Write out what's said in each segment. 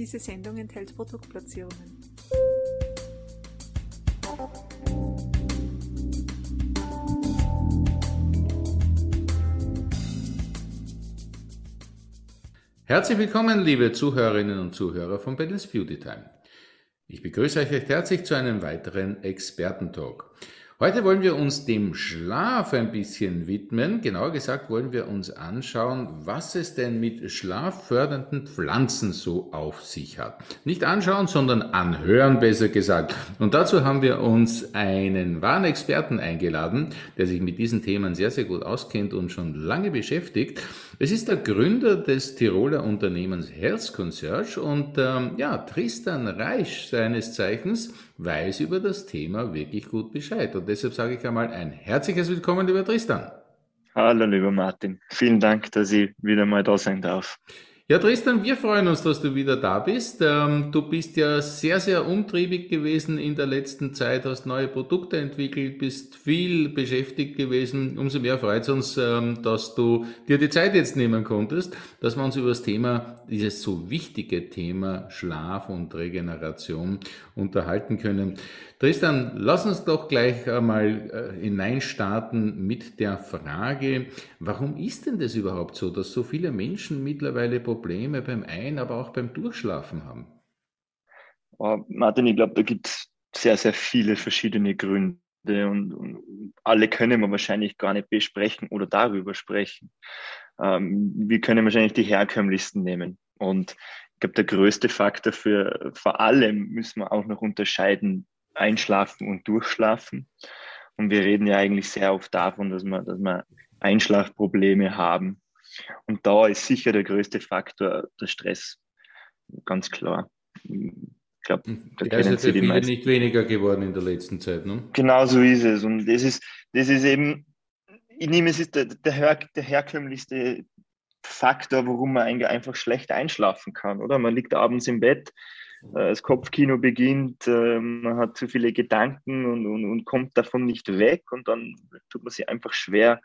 Diese Sendung enthält Produktplatzierungen. Herzlich willkommen, liebe Zuhörerinnen und Zuhörer von Battles Beauty Time. Ich begrüße euch recht herzlich zu einem weiteren Expertentalk. Heute wollen wir uns dem Schlaf ein bisschen widmen. Genauer gesagt wollen wir uns anschauen, was es denn mit schlaffördernden Pflanzen so auf sich hat. Nicht anschauen, sondern anhören, besser gesagt. Und dazu haben wir uns einen wahren Experten eingeladen, der sich mit diesen Themen sehr, sehr gut auskennt und schon lange beschäftigt. Es ist der Gründer des Tiroler Unternehmens Health Concierge und ähm, ja, Tristan Reich seines Zeichens weiß über das Thema wirklich gut Bescheid. Und deshalb sage ich einmal ein herzliches Willkommen, lieber Tristan. Hallo, lieber Martin. Vielen Dank, dass ich wieder mal da sein darf. Ja, Tristan, wir freuen uns, dass du wieder da bist. Ähm, du bist ja sehr, sehr umtriebig gewesen in der letzten Zeit, hast neue Produkte entwickelt, bist viel beschäftigt gewesen. Umso mehr freut es uns, ähm, dass du dir die Zeit jetzt nehmen konntest, dass wir uns über das Thema, dieses so wichtige Thema Schlaf und Regeneration unterhalten können. Tristan, lass uns doch gleich einmal äh, hineinstarten mit der Frage, warum ist denn das überhaupt so, dass so viele Menschen mittlerweile beim Ein-, aber auch beim Durchschlafen haben? Oh, Martin, ich glaube, da gibt es sehr, sehr viele verschiedene Gründe und, und, alle können wir wahrscheinlich gar nicht besprechen oder darüber sprechen. Ähm, wir können wahrscheinlich die herkömmlichsten nehmen. Und ich glaube, der größte Faktor für vor allem müssen wir auch noch unterscheiden, Einschlafen und Durchschlafen. Und wir reden ja eigentlich sehr oft davon, dass wir, dass wir Einschlafprobleme haben. Und da ist sicher der größte Faktor der Stress. Ganz klar. Ich glaube, da der kennen ist Sie die meisten. nicht weniger geworden in der letzten Zeit, ne? Genau so ist es. Und das ist, das ist eben, ich nehme es ist der, der, her, der herkömmlichste Faktor, warum man einfach schlecht einschlafen kann, oder? Man liegt abends im Bett, äh, das Kopfkino beginnt, äh, man hat zu viele Gedanken und, und, und kommt davon nicht weg und dann tut man sich einfach schwer,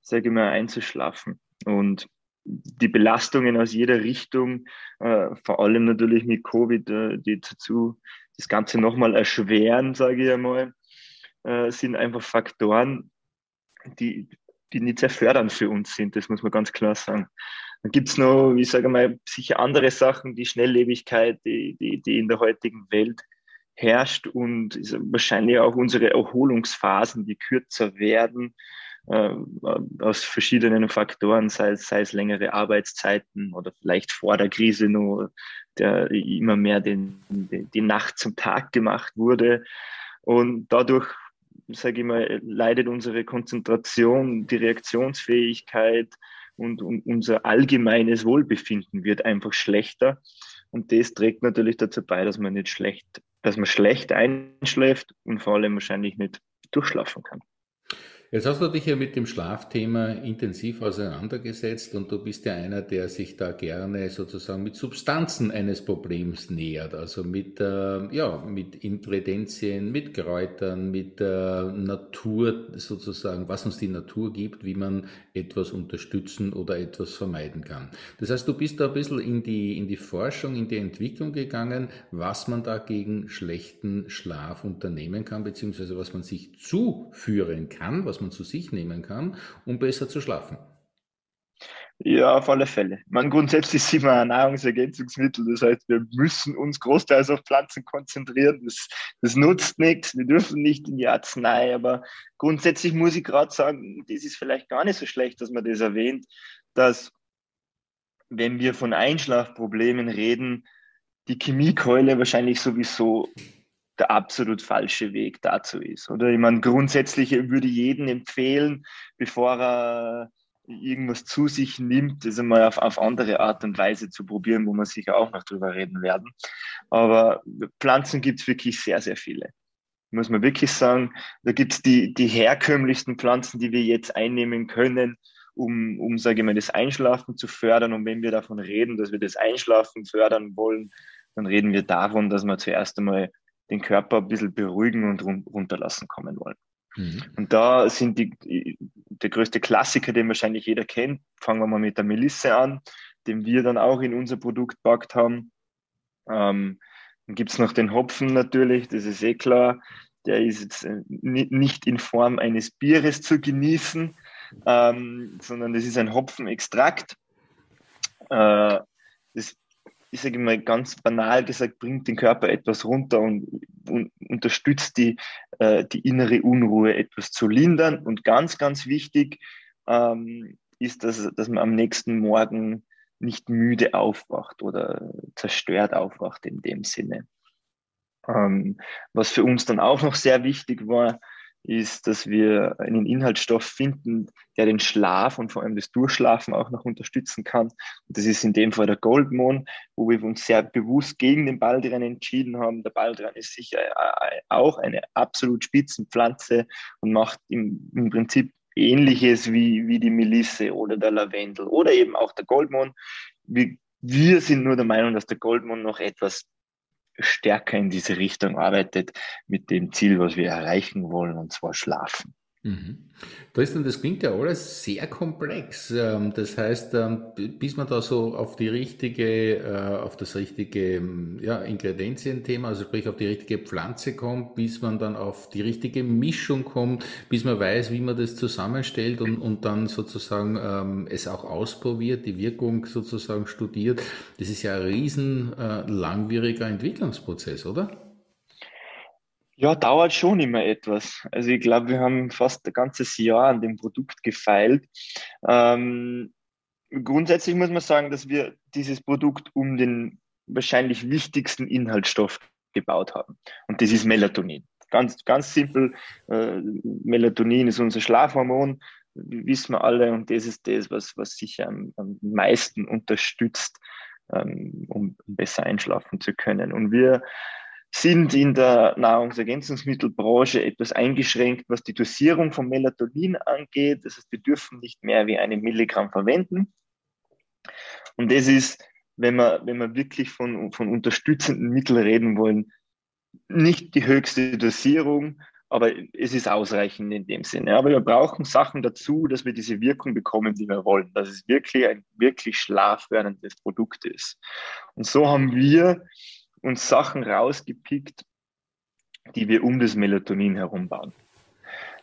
sage ich mal, einzuschlafen. Und die Belastungen aus jeder Richtung, äh, vor allem natürlich mit Covid, äh, die dazu das Ganze nochmal erschweren, sage ich einmal, äh, sind einfach Faktoren, die, die nicht sehr fördernd für uns sind, das muss man ganz klar sagen. Dann gibt es noch, ich sage mal, sicher andere Sachen, die Schnelllebigkeit, die, die, die in der heutigen Welt herrscht und wahrscheinlich auch unsere Erholungsphasen, die kürzer werden, äh, aus verschiedenen Faktoren, sei es, sei es längere Arbeitszeiten oder vielleicht vor der Krise nur der immer mehr den, die Nacht zum Tag gemacht wurde. Und dadurch, sage ich mal, leidet unsere Konzentration, die Reaktionsfähigkeit, und, und unser allgemeines Wohlbefinden wird einfach schlechter. Und das trägt natürlich dazu bei, dass man nicht schlecht, dass man schlecht einschläft und vor allem wahrscheinlich nicht durchschlafen kann. Jetzt hast du dich ja mit dem Schlafthema intensiv auseinandergesetzt und du bist ja einer, der sich da gerne sozusagen mit Substanzen eines Problems nähert, also mit, äh, ja, mit Ingredienzien, mit Kräutern, mit äh, Natur sozusagen, was uns die Natur gibt, wie man etwas unterstützen oder etwas vermeiden kann. Das heißt, du bist da ein bisschen in die, in die Forschung, in die Entwicklung gegangen, was man da gegen schlechten Schlaf unternehmen kann, beziehungsweise was man sich zuführen kann, was man zu sich nehmen kann, um besser zu schlafen. Ja, auf alle Fälle. Man grundsätzlich sind wir ein Nahrungsergänzungsmittel, das heißt, wir müssen uns großteils auf Pflanzen konzentrieren. Das, das nutzt nichts, wir dürfen nicht in die Arznei, aber grundsätzlich muss ich gerade sagen, das ist vielleicht gar nicht so schlecht, dass man das erwähnt, dass wenn wir von Einschlafproblemen reden, die Chemiekeule wahrscheinlich sowieso der absolut falsche Weg dazu ist. Oder ich meine, grundsätzlich würde jeden empfehlen, bevor er irgendwas zu sich nimmt, das einmal auf, auf andere Art und Weise zu probieren, wo wir sicher auch noch drüber reden werden. Aber Pflanzen gibt es wirklich sehr, sehr viele. Muss man wirklich sagen, da gibt es die, die herkömmlichsten Pflanzen, die wir jetzt einnehmen können, um, um sage ich mal, das Einschlafen zu fördern. Und wenn wir davon reden, dass wir das Einschlafen fördern wollen, dann reden wir davon, dass wir zuerst einmal den Körper ein bisschen beruhigen und run runterlassen kommen wollen. Mhm. Und da sind die, der größte Klassiker, den wahrscheinlich jeder kennt, fangen wir mal mit der Melisse an, den wir dann auch in unser Produkt packt haben. Ähm, dann gibt es noch den Hopfen natürlich, das ist eh klar. Der ist jetzt äh, nicht in Form eines Bieres zu genießen, ähm, sondern das ist ein Hopfenextrakt. Äh, das, ich sage mal ganz banal gesagt, bringt den Körper etwas runter und, und unterstützt die, äh, die innere Unruhe etwas zu lindern. Und ganz, ganz wichtig ähm, ist, dass, dass man am nächsten Morgen nicht müde aufwacht oder zerstört aufwacht in dem Sinne. Ähm, was für uns dann auch noch sehr wichtig war, ist, dass wir einen Inhaltsstoff finden, der den Schlaf und vor allem das Durchschlafen auch noch unterstützen kann. Und das ist in dem Fall der Goldmon, wo wir uns sehr bewusst gegen den Baldrian entschieden haben. Der Baldrian ist sicher äh, auch eine absolut Spitzenpflanze und macht im, im Prinzip ähnliches wie, wie die Melisse oder der Lavendel oder eben auch der Goldmon. Wir, wir sind nur der Meinung, dass der Goldmon noch etwas stärker in diese Richtung arbeitet mit dem Ziel, was wir erreichen wollen, und zwar schlafen. Mhm. Tristan, das klingt ja alles sehr komplex. Ähm, das heißt, ähm, bis man da so auf die richtige, äh, auf das richtige ähm, ja, Ingredienzienthema, also sprich auf die richtige Pflanze kommt, bis man dann auf die richtige Mischung kommt, bis man weiß, wie man das zusammenstellt und, und dann sozusagen ähm, es auch ausprobiert, die Wirkung sozusagen studiert. Das ist ja ein riesen äh, langwieriger Entwicklungsprozess, oder? Ja, dauert schon immer etwas. Also ich glaube, wir haben fast ein ganzes Jahr an dem Produkt gefeilt. Ähm, grundsätzlich muss man sagen, dass wir dieses Produkt um den wahrscheinlich wichtigsten Inhaltsstoff gebaut haben. Und das ist Melatonin. Ganz, ganz simpel. Äh, Melatonin ist unser Schlafhormon, wissen wir alle. Und das ist das, was, was sicher am, am meisten unterstützt, ähm, um besser einschlafen zu können. Und wir sind in der Nahrungsergänzungsmittelbranche etwas eingeschränkt, was die Dosierung von Melatonin angeht. Das heißt, wir dürfen nicht mehr wie eine Milligramm verwenden. Und das ist, wenn wir, wenn wir wirklich von, von unterstützenden Mitteln reden wollen, nicht die höchste Dosierung, aber es ist ausreichend in dem Sinne. Aber wir brauchen Sachen dazu, dass wir diese Wirkung bekommen, die wir wollen, dass es wirklich ein wirklich schlafförderndes Produkt ist. Und so haben wir uns Sachen rausgepickt, die wir um das Melatonin herum bauen.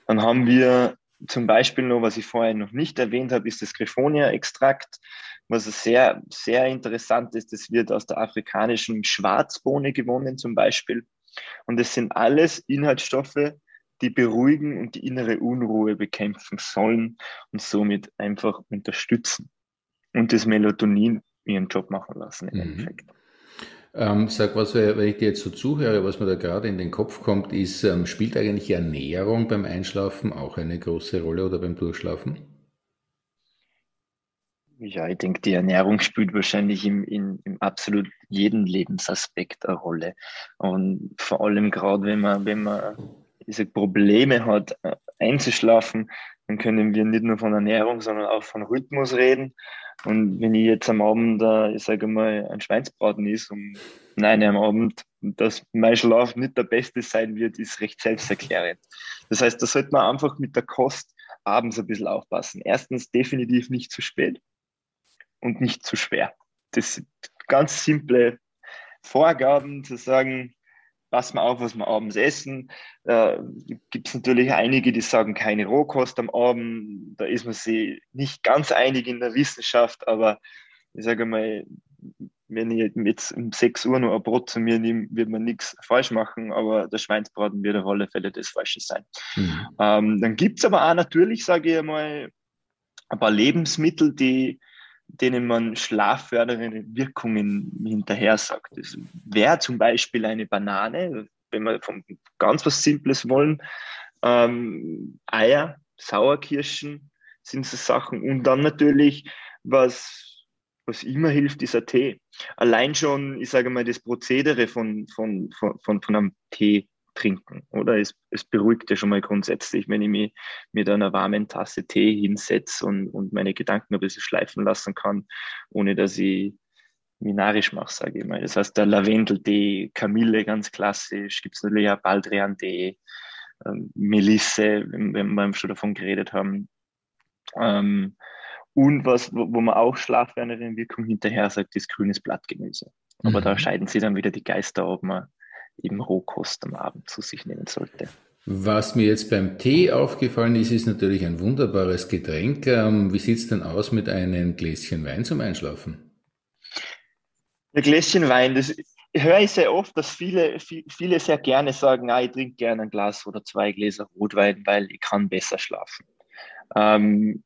Dann haben wir zum Beispiel noch, was ich vorher noch nicht erwähnt habe, ist das Griffonia-Extrakt, was sehr, sehr interessant ist. Das wird aus der afrikanischen Schwarzbohne gewonnen zum Beispiel. Und es sind alles Inhaltsstoffe, die beruhigen und die innere Unruhe bekämpfen sollen und somit einfach unterstützen und das Melatonin ihren Job machen lassen im mhm. Endeffekt. Ähm, sag, was, wenn ich dir jetzt so zuhöre, was mir da gerade in den Kopf kommt, ist, ähm, spielt eigentlich Ernährung beim Einschlafen auch eine große Rolle oder beim Durchschlafen? Ja, ich denke, die Ernährung spielt wahrscheinlich im, in, im absolut jeden Lebensaspekt eine Rolle. Und vor allem gerade, wenn man, wenn man diese Probleme hat, äh, einzuschlafen, dann können wir nicht nur von Ernährung, sondern auch von Rhythmus reden. Und wenn ich jetzt am Abend, ich sage mal, ein Schweinsbraten ist um nein am Abend, dass mein Schlaf nicht der beste sein wird, ist recht selbsterklärend. Das heißt, da sollte man einfach mit der Kost abends ein bisschen aufpassen. Erstens definitiv nicht zu spät und nicht zu schwer. Das sind ganz simple Vorgaben zu sagen, passen wir auf, was wir abends essen. Äh, Gibt es natürlich einige, die sagen, keine Rohkost am Abend. Da ist man sich nicht ganz einig in der Wissenschaft, aber ich sage mal, wenn ich jetzt um 6 Uhr noch ein Brot zu mir nehme, wird man nichts falsch machen, aber der Schweinsbraten wird auf alle Fälle das Falsche sein. Mhm. Ähm, dann gibt es aber auch natürlich, sage ich einmal, ein paar Lebensmittel, die denen man schlaffördernde Wirkungen hinterher sagt. Das wäre zum Beispiel eine Banane, wenn wir von ganz was Simples wollen. Ähm, Eier, Sauerkirschen sind so Sachen. Und dann natürlich, was, was immer hilft, ist ein Tee. Allein schon, ich sage mal, das Prozedere von, von, von, von, von einem Tee trinken, oder? Es, es beruhigt ja schon mal grundsätzlich, wenn ich mich mit einer warmen Tasse Tee hinsetze und, und meine Gedanken ein bisschen schleifen lassen kann, ohne dass ich minarisch mache, sage ich mal. Das heißt, der Lavendel-Tee, Kamille ganz klassisch, gibt es natürlich auch Baldrian-Tee, ähm, Melisse, wenn, wenn wir schon davon geredet haben. Ähm, und was, wo, wo man auch schlafwärmere Wirkung hinterher sagt, ist grünes Blattgemüse. Aber mhm. da scheiden sie dann wieder die Geister, ob man eben Rohkost am Abend zu sich nehmen sollte. Was mir jetzt beim Tee aufgefallen ist, ist natürlich ein wunderbares Getränk. Ähm, wie sieht es denn aus mit einem Gläschen Wein zum Einschlafen? Ein Gläschen Wein, das höre ich sehr oft, dass viele, viele sehr gerne sagen, ah, ich trinke gerne ein Glas oder zwei Gläser Rotwein, weil ich kann besser schlafen. Ähm,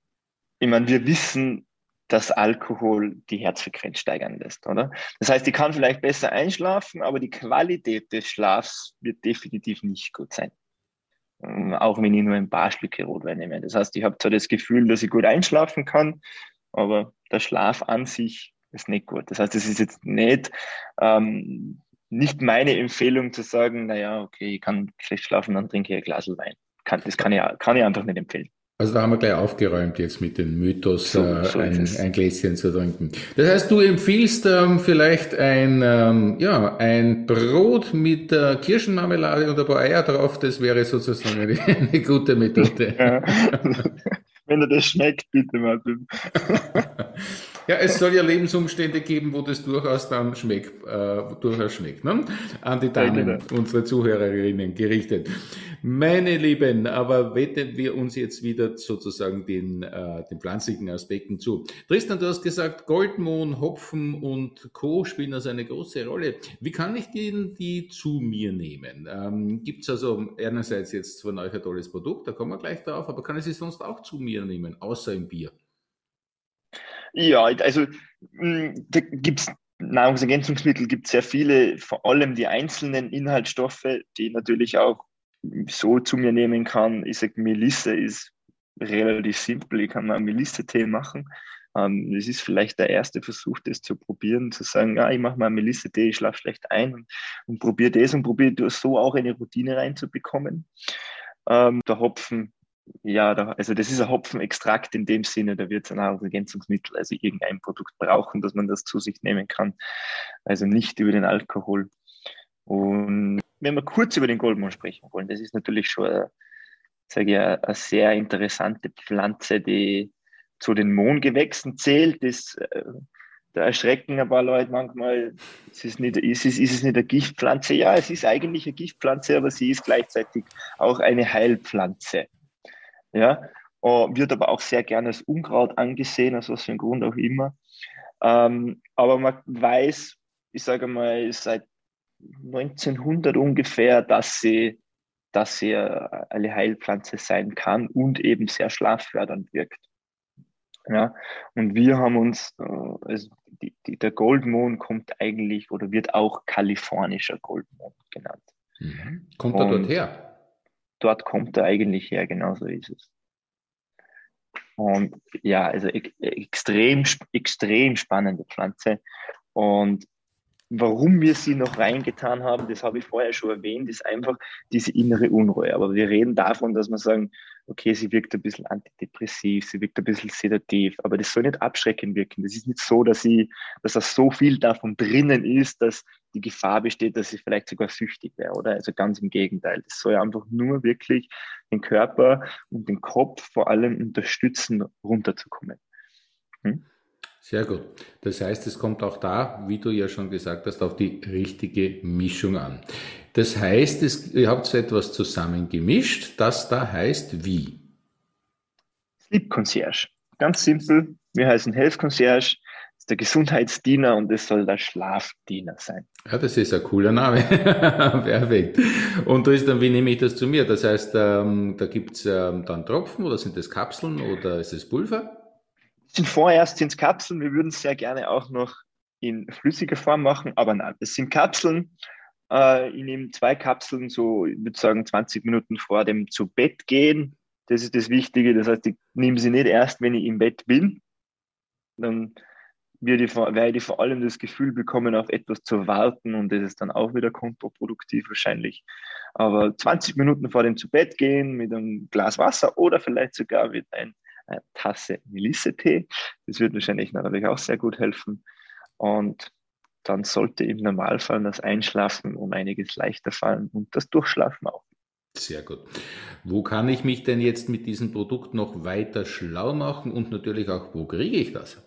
ich meine, wir wissen, dass Alkohol die Herzfrequenz steigern lässt, oder? Das heißt, ich kann vielleicht besser einschlafen, aber die Qualität des Schlafs wird definitiv nicht gut sein. Ähm, auch wenn ich nur ein paar Schlücke Rotwein nehme. Das heißt, ich habe zwar das Gefühl, dass ich gut einschlafen kann, aber der Schlaf an sich ist nicht gut. Das heißt, es ist jetzt nicht, ähm, nicht meine Empfehlung zu sagen, naja, okay, ich kann schlecht schlafen, dann trinke ich ein Glas Wein. Kann, das kann ich, kann ich einfach nicht empfehlen. Also da haben wir gleich aufgeräumt jetzt mit dem Mythos, so, äh, ein, ein, Gläschen zu trinken. Das heißt, du empfiehlst ähm, vielleicht ein, ähm, ja, ein Brot mit äh, Kirschenmarmelade und ein paar Eier drauf. Das wäre sozusagen eine, eine gute Methode. Ja. Wenn er das schmeckt, bitte Martin. Ja, es soll ja Lebensumstände geben, wo das durchaus dann schmeckt, äh, durchaus schmeckt. Ne? An die Damen, unsere Zuhörerinnen gerichtet. Meine Lieben, aber wenden wir uns jetzt wieder sozusagen den, äh, den pflanzlichen Aspekten zu. Tristan, du hast gesagt, Goldmohn, Hopfen und Co. spielen also eine große Rolle. Wie kann ich die, die zu mir nehmen? Ähm, Gibt es also einerseits jetzt von euch ein tolles Produkt, da kommen wir gleich drauf, aber kann ich sie sonst auch zu mir nehmen, außer im Bier? Ja, also hm, da gibt es Nahrungsergänzungsmittel, gibt sehr viele, vor allem die einzelnen Inhaltsstoffe, die natürlich auch so zu mir nehmen kann. Ich sage, Melisse ist relativ simpel. Ich kann mal Melisse-Tee machen. Ähm, das ist vielleicht der erste Versuch, das zu probieren, zu sagen, ja, ich mache mal Melisse-Tee, ich schlafe schlecht ein und, und probiere das und probiere so auch eine Routine reinzubekommen. Ähm, der Hopfen ja, da, also das ist ein Hopfenextrakt in dem Sinne, da wird es ein Nahrungsergänzungsmittel, also irgendein Produkt brauchen, dass man das zu sich nehmen kann. Also nicht über den Alkohol. Und wenn wir kurz über den Goldmohn sprechen wollen, das ist natürlich schon, sage ich, eine sehr interessante Pflanze, die zu den Mohngewächsen zählt. Das, äh, da erschrecken ein paar Leute manchmal, ist es, nicht, ist, es, ist es nicht eine Giftpflanze? Ja, es ist eigentlich eine Giftpflanze, aber sie ist gleichzeitig auch eine Heilpflanze ja, uh, wird aber auch sehr gerne als Unkraut angesehen, aus was für einem Grund auch immer. Ähm, aber man weiß, ich sage mal, seit 1900 ungefähr, dass sie, dass sie eine Heilpflanze sein kann und eben sehr schlaffördernd wirkt. Ja, und wir haben uns, äh, also die, die, der Goldmond kommt eigentlich oder wird auch kalifornischer Goldmond genannt. Mhm. Kommt er dort her? dort kommt er eigentlich her, genauso ist es. Und ja, also extrem, extrem spannende Pflanze. Und warum wir sie noch reingetan haben, das habe ich vorher schon erwähnt, ist einfach diese innere Unruhe. Aber wir reden davon, dass wir sagen, okay, sie wirkt ein bisschen antidepressiv, sie wirkt ein bisschen sedativ, aber das soll nicht abschreckend wirken. Das ist nicht so, dass sie, dass da so viel davon drinnen ist, dass die Gefahr besteht, dass sie vielleicht sogar süchtig wäre, oder? Also ganz im Gegenteil. Das soll einfach nur wirklich den Körper und den Kopf vor allem unterstützen, runterzukommen. Hm? Sehr gut. Das heißt, es kommt auch da, wie du ja schon gesagt hast, auf die richtige Mischung an. Das heißt, es, ihr habt so etwas zusammen gemischt, das da heißt wie? Sleep Concierge. Ganz simpel. Wir heißen Health Concierge der Gesundheitsdiener und es soll der Schlafdiener sein. Ja, das ist ein cooler Name. Perfekt. Und da ist dann, wie nehme ich das zu mir? Das heißt, ähm, da gibt's ähm, dann Tropfen oder sind das Kapseln oder ist es Pulver? Sind vorerst sind Kapseln. Wir würden es sehr gerne auch noch in flüssiger Form machen, aber nein, es sind Kapseln. Äh, ich nehme zwei Kapseln, so ich würde sagen 20 Minuten vor dem zu Bett gehen. Das ist das Wichtige. Das heißt, ich nehme sie nicht erst, wenn ich im Bett bin. Dann werde ich, vor allem das Gefühl bekommen, auf etwas zu warten und das ist dann auch wieder kontraproduktiv wahrscheinlich. Aber 20 Minuten vor dem zu Bett gehen mit einem Glas Wasser oder vielleicht sogar mit ein eine Tasse Melisse-Tee. Das wird wahrscheinlich natürlich auch sehr gut helfen. Und dann sollte im Normalfall das Einschlafen um einiges leichter fallen und das Durchschlafen auch. Sehr gut. Wo kann ich mich denn jetzt mit diesem Produkt noch weiter schlau machen und natürlich auch, wo kriege ich das?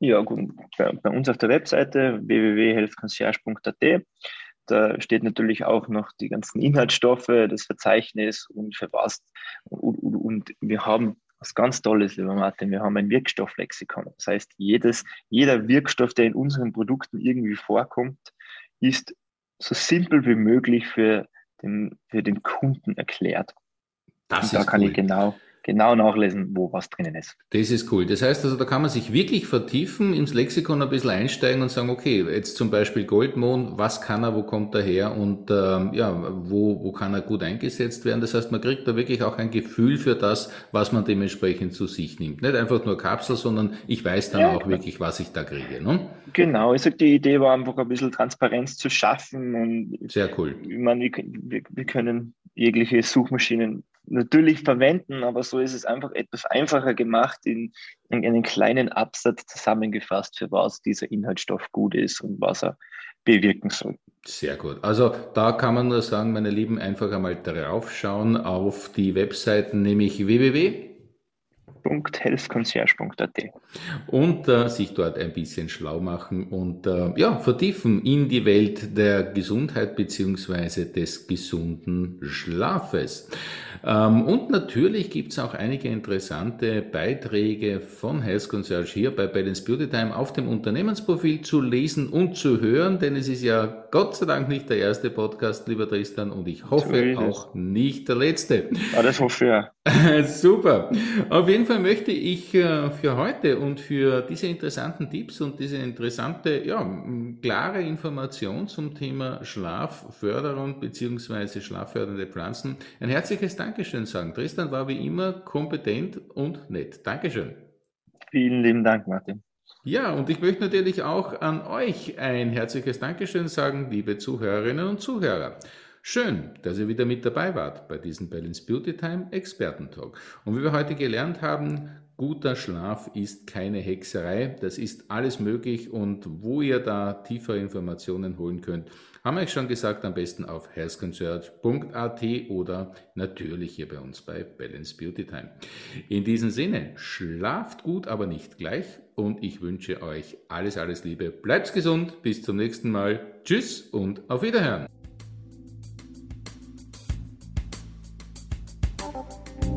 Ja, gut. Bei, bei uns auf der Webseite www.healthconcierge.at da steht natürlich auch noch die ganzen Inhaltsstoffe, das Verzeichnis und für was. Und, und, und wir haben was ganz Tolles, lieber Martin, wir haben ein Wirkstofflexikon. Das heißt, jedes, jeder Wirkstoff, der in unseren Produkten irgendwie vorkommt, ist so simpel wie möglich für den, für den Kunden erklärt. Das und da kann cool. ich genau, genau nachlesen, wo was drinnen ist. Das ist cool. Das heißt also, da kann man sich wirklich vertiefen, ins Lexikon ein bisschen einsteigen und sagen, okay, jetzt zum Beispiel Goldmond, was kann er, wo kommt er her und ähm, ja, wo, wo kann er gut eingesetzt werden. Das heißt, man kriegt da wirklich auch ein Gefühl für das, was man dementsprechend zu sich nimmt. Nicht einfach nur Kapsel, sondern ich weiß dann ja, auch wirklich, was ich da kriege. Ne? Genau, ich sage, die Idee war einfach ein bisschen Transparenz zu schaffen und sehr cool. Ich meine, wir, wir können jegliche Suchmaschinen natürlich verwenden, aber so ist es einfach etwas einfacher gemacht, in, in einen kleinen Absatz zusammengefasst, für was dieser Inhaltsstoff gut ist und was er bewirken soll. Sehr gut. Also da kann man nur sagen, meine Lieben, einfach einmal draufschauen auf die Webseiten, nämlich www www.healthconcierge.at. Und äh, sich dort ein bisschen schlau machen und äh, ja, vertiefen in die Welt der Gesundheit beziehungsweise des gesunden Schlafes. Ähm, und natürlich gibt es auch einige interessante Beiträge von Health Concierge hier bei Balance Beauty Time auf dem Unternehmensprofil zu lesen und zu hören, denn es ist ja Gott sei Dank nicht der erste Podcast, lieber Tristan, und ich hoffe auch nicht der letzte. Ja, das hoffe ich ja. Super. Auf jeden Fall möchte ich äh, für heute und für diese interessanten Tipps und diese interessante, ja, klare Information zum Thema Schlafförderung bzw. schlaffördernde Pflanzen ein herzliches Dankeschön sagen. Tristan war wie immer kompetent und nett. Dankeschön. Vielen lieben Dank, Martin. Ja, und ich möchte natürlich auch an euch ein herzliches Dankeschön sagen, liebe Zuhörerinnen und Zuhörer. Schön, dass ihr wieder mit dabei wart bei diesem Balance Beauty Time Expertentalk. Und wie wir heute gelernt haben, guter Schlaf ist keine Hexerei. Das ist alles möglich und wo ihr da tiefere Informationen holen könnt, haben wir euch schon gesagt, am besten auf healthconcert.at oder natürlich hier bei uns bei Balance Beauty Time. In diesem Sinne, schlaft gut, aber nicht gleich und ich wünsche euch alles, alles Liebe. Bleibt gesund, bis zum nächsten Mal. Tschüss und auf Wiederhören. Música